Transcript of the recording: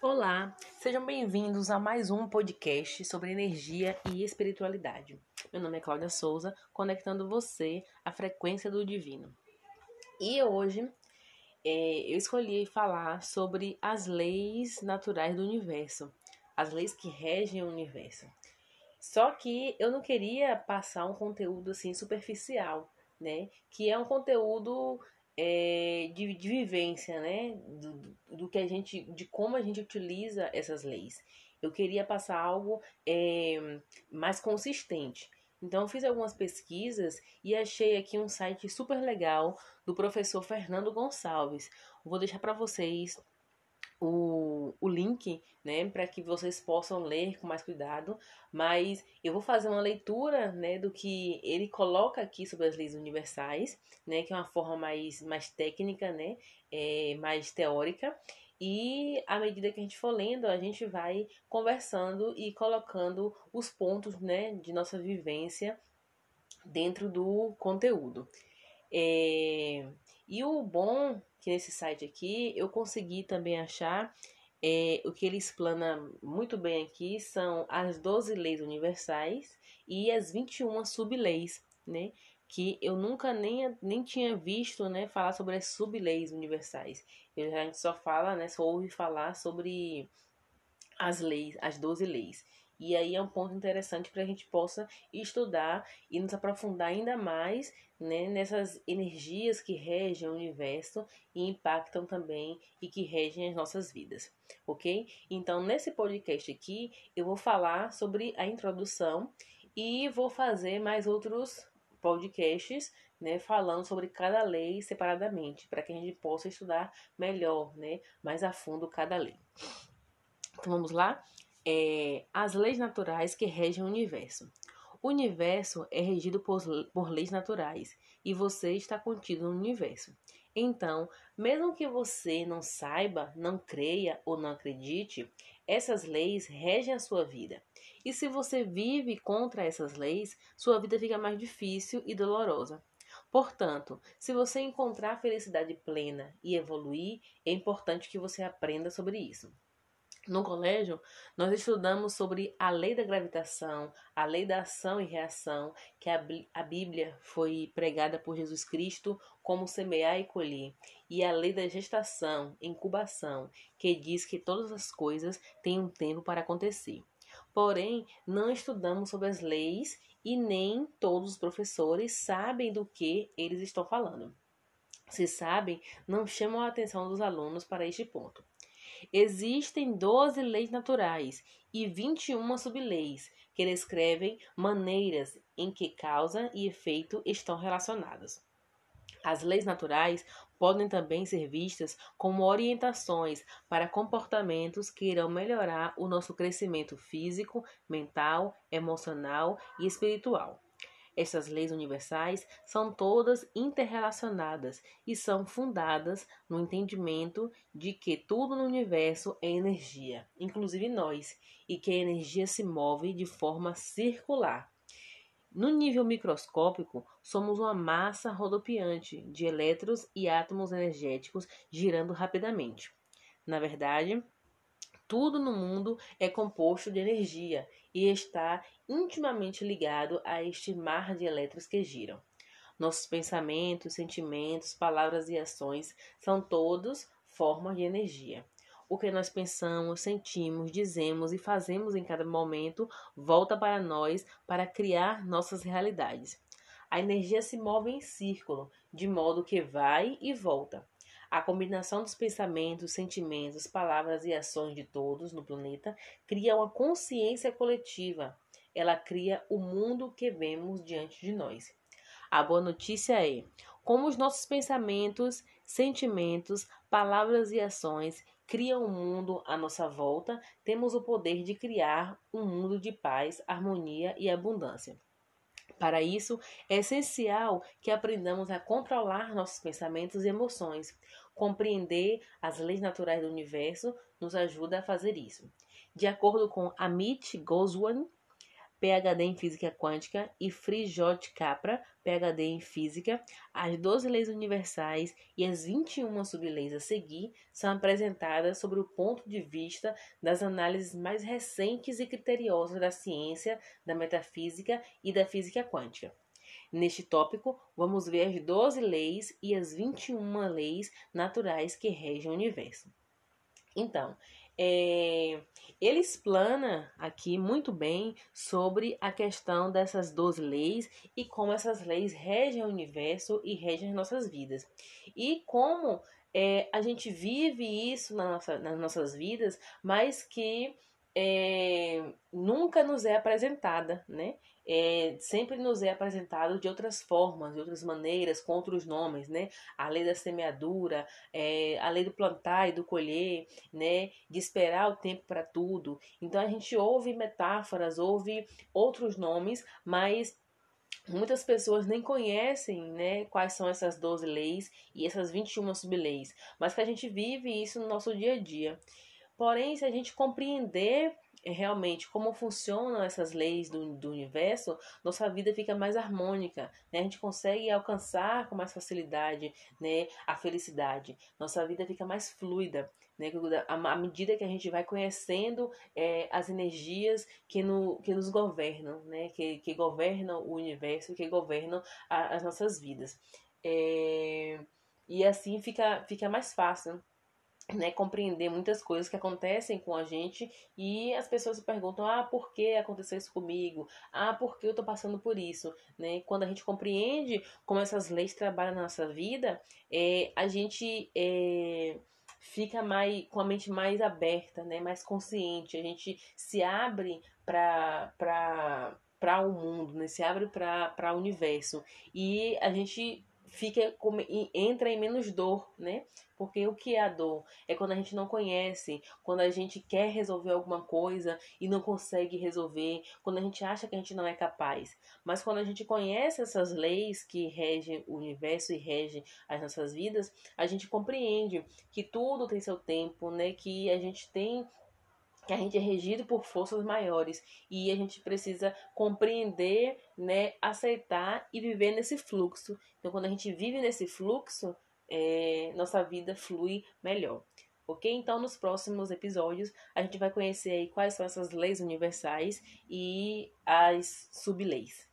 Olá, sejam bem-vindos a mais um podcast sobre energia e espiritualidade. Meu nome é Cláudia Souza, conectando você à frequência do divino. E hoje é, eu escolhi falar sobre as leis naturais do universo, as leis que regem o universo. Só que eu não queria passar um conteúdo assim superficial, né? Que é um conteúdo é, de, de, vivência, né? Do, do, que a gente, de como a gente utiliza essas leis. Eu queria passar algo é, mais consistente. Então, fiz algumas pesquisas e achei aqui um site super legal do professor Fernando Gonçalves. Vou deixar para vocês o, o link, né, para que vocês possam ler com mais cuidado, mas eu vou fazer uma leitura, né, do que ele coloca aqui sobre as leis universais, né, que é uma forma mais, mais técnica, né, é, mais teórica, e à medida que a gente for lendo, a gente vai conversando e colocando os pontos, né, de nossa vivência dentro do conteúdo. É, e o bom que nesse site aqui eu consegui também achar é, o que ele explana muito bem aqui são as 12 leis universais e as 21 subleis, né? Que eu nunca nem, nem tinha visto né, falar sobre as subleis universais. Eu, a gente só fala, né, só ouve falar sobre as leis, as 12 leis. E aí é um ponto interessante para a gente possa estudar e nos aprofundar ainda mais né, nessas energias que regem o universo e impactam também e que regem as nossas vidas, ok? Então, nesse podcast aqui, eu vou falar sobre a introdução e vou fazer mais outros podcasts, né, falando sobre cada lei separadamente, para que a gente possa estudar melhor, né, mais a fundo cada lei. Então, vamos lá? É, as leis naturais que regem o universo. O universo é regido por, por leis naturais e você está contido no universo. Então, mesmo que você não saiba, não creia ou não acredite, essas leis regem a sua vida. E se você vive contra essas leis, sua vida fica mais difícil e dolorosa. Portanto, se você encontrar felicidade plena e evoluir, é importante que você aprenda sobre isso. No colégio, nós estudamos sobre a lei da gravitação, a lei da ação e reação, que a Bíblia foi pregada por Jesus Cristo como semear e colher, e a lei da gestação, incubação, que diz que todas as coisas têm um tempo para acontecer. Porém, não estudamos sobre as leis e nem todos os professores sabem do que eles estão falando. Se sabem, não chamam a atenção dos alunos para este ponto. Existem 12 leis naturais e 21 subleis que descrevem maneiras em que causa e efeito estão relacionadas. As leis naturais podem também ser vistas como orientações para comportamentos que irão melhorar o nosso crescimento físico, mental, emocional e espiritual. Essas leis universais são todas interrelacionadas e são fundadas no entendimento de que tudo no universo é energia, inclusive nós, e que a energia se move de forma circular. No nível microscópico, somos uma massa rodopiante de elétrons e átomos energéticos girando rapidamente. Na verdade, tudo no mundo é composto de energia e está intimamente ligado a este mar de elétrons que giram. Nossos pensamentos, sentimentos, palavras e ações são todos formas de energia. O que nós pensamos, sentimos, dizemos e fazemos em cada momento volta para nós para criar nossas realidades. A energia se move em círculo, de modo que vai e volta. A combinação dos pensamentos, sentimentos, palavras e ações de todos no planeta cria uma consciência coletiva. Ela cria o mundo que vemos diante de nós. A boa notícia é: como os nossos pensamentos, sentimentos, palavras e ações criam o um mundo à nossa volta, temos o poder de criar um mundo de paz, harmonia e abundância. Para isso, é essencial que aprendamos a controlar nossos pensamentos e emoções. Compreender as leis naturais do universo nos ajuda a fazer isso. De acordo com Amit Goswami, PhD em Física Quântica, e Frijot Capra, PhD em Física. As 12 leis universais e as 21 subleis a seguir são apresentadas sobre o ponto de vista das análises mais recentes e criteriosas da ciência, da metafísica e da física quântica. Neste tópico, vamos ver as 12 leis e as 21 leis naturais que regem o universo. Então, é, ele explana aqui muito bem sobre a questão dessas 12 leis e como essas leis regem o universo e regem as nossas vidas. E como é, a gente vive isso na nossa, nas nossas vidas, mas que é, nunca nos é apresentada, né? É, sempre nos é apresentado de outras formas, de outras maneiras, com outros nomes, né? A lei da semeadura, é, a lei do plantar e do colher, né? De esperar o tempo para tudo. Então a gente ouve metáforas, ouve outros nomes, mas Muitas pessoas nem conhecem né, quais são essas 12 leis e essas 21 subleis, mas que a gente vive isso no nosso dia a dia. Porém, se a gente compreender é, realmente como funcionam essas leis do, do universo, nossa vida fica mais harmônica, né? A gente consegue alcançar com mais facilidade, né, a felicidade. Nossa vida fica mais fluida, né? À medida que a gente vai conhecendo é, as energias que, no, que nos governam, né? Que, que governam o universo, que governam a, as nossas vidas. É, e assim fica, fica mais fácil né, compreender muitas coisas que acontecem com a gente e as pessoas se perguntam: ah, por que aconteceu isso comigo? Ah, por que eu tô passando por isso? Né? Quando a gente compreende como essas leis trabalham na nossa vida, é, a gente é, fica mais com a mente mais aberta, né, mais consciente, a gente se abre para para o mundo, né? se abre para o universo e a gente fica entra em menos dor, né? Porque o que é a dor? É quando a gente não conhece, quando a gente quer resolver alguma coisa e não consegue resolver, quando a gente acha que a gente não é capaz. Mas quando a gente conhece essas leis que regem o universo e regem as nossas vidas, a gente compreende que tudo tem seu tempo, né? Que a gente tem que a gente é regido por forças maiores e a gente precisa compreender, né, aceitar e viver nesse fluxo. Então, quando a gente vive nesse fluxo, é, nossa vida flui melhor. Ok? Então, nos próximos episódios, a gente vai conhecer aí quais são essas leis universais e as subleis.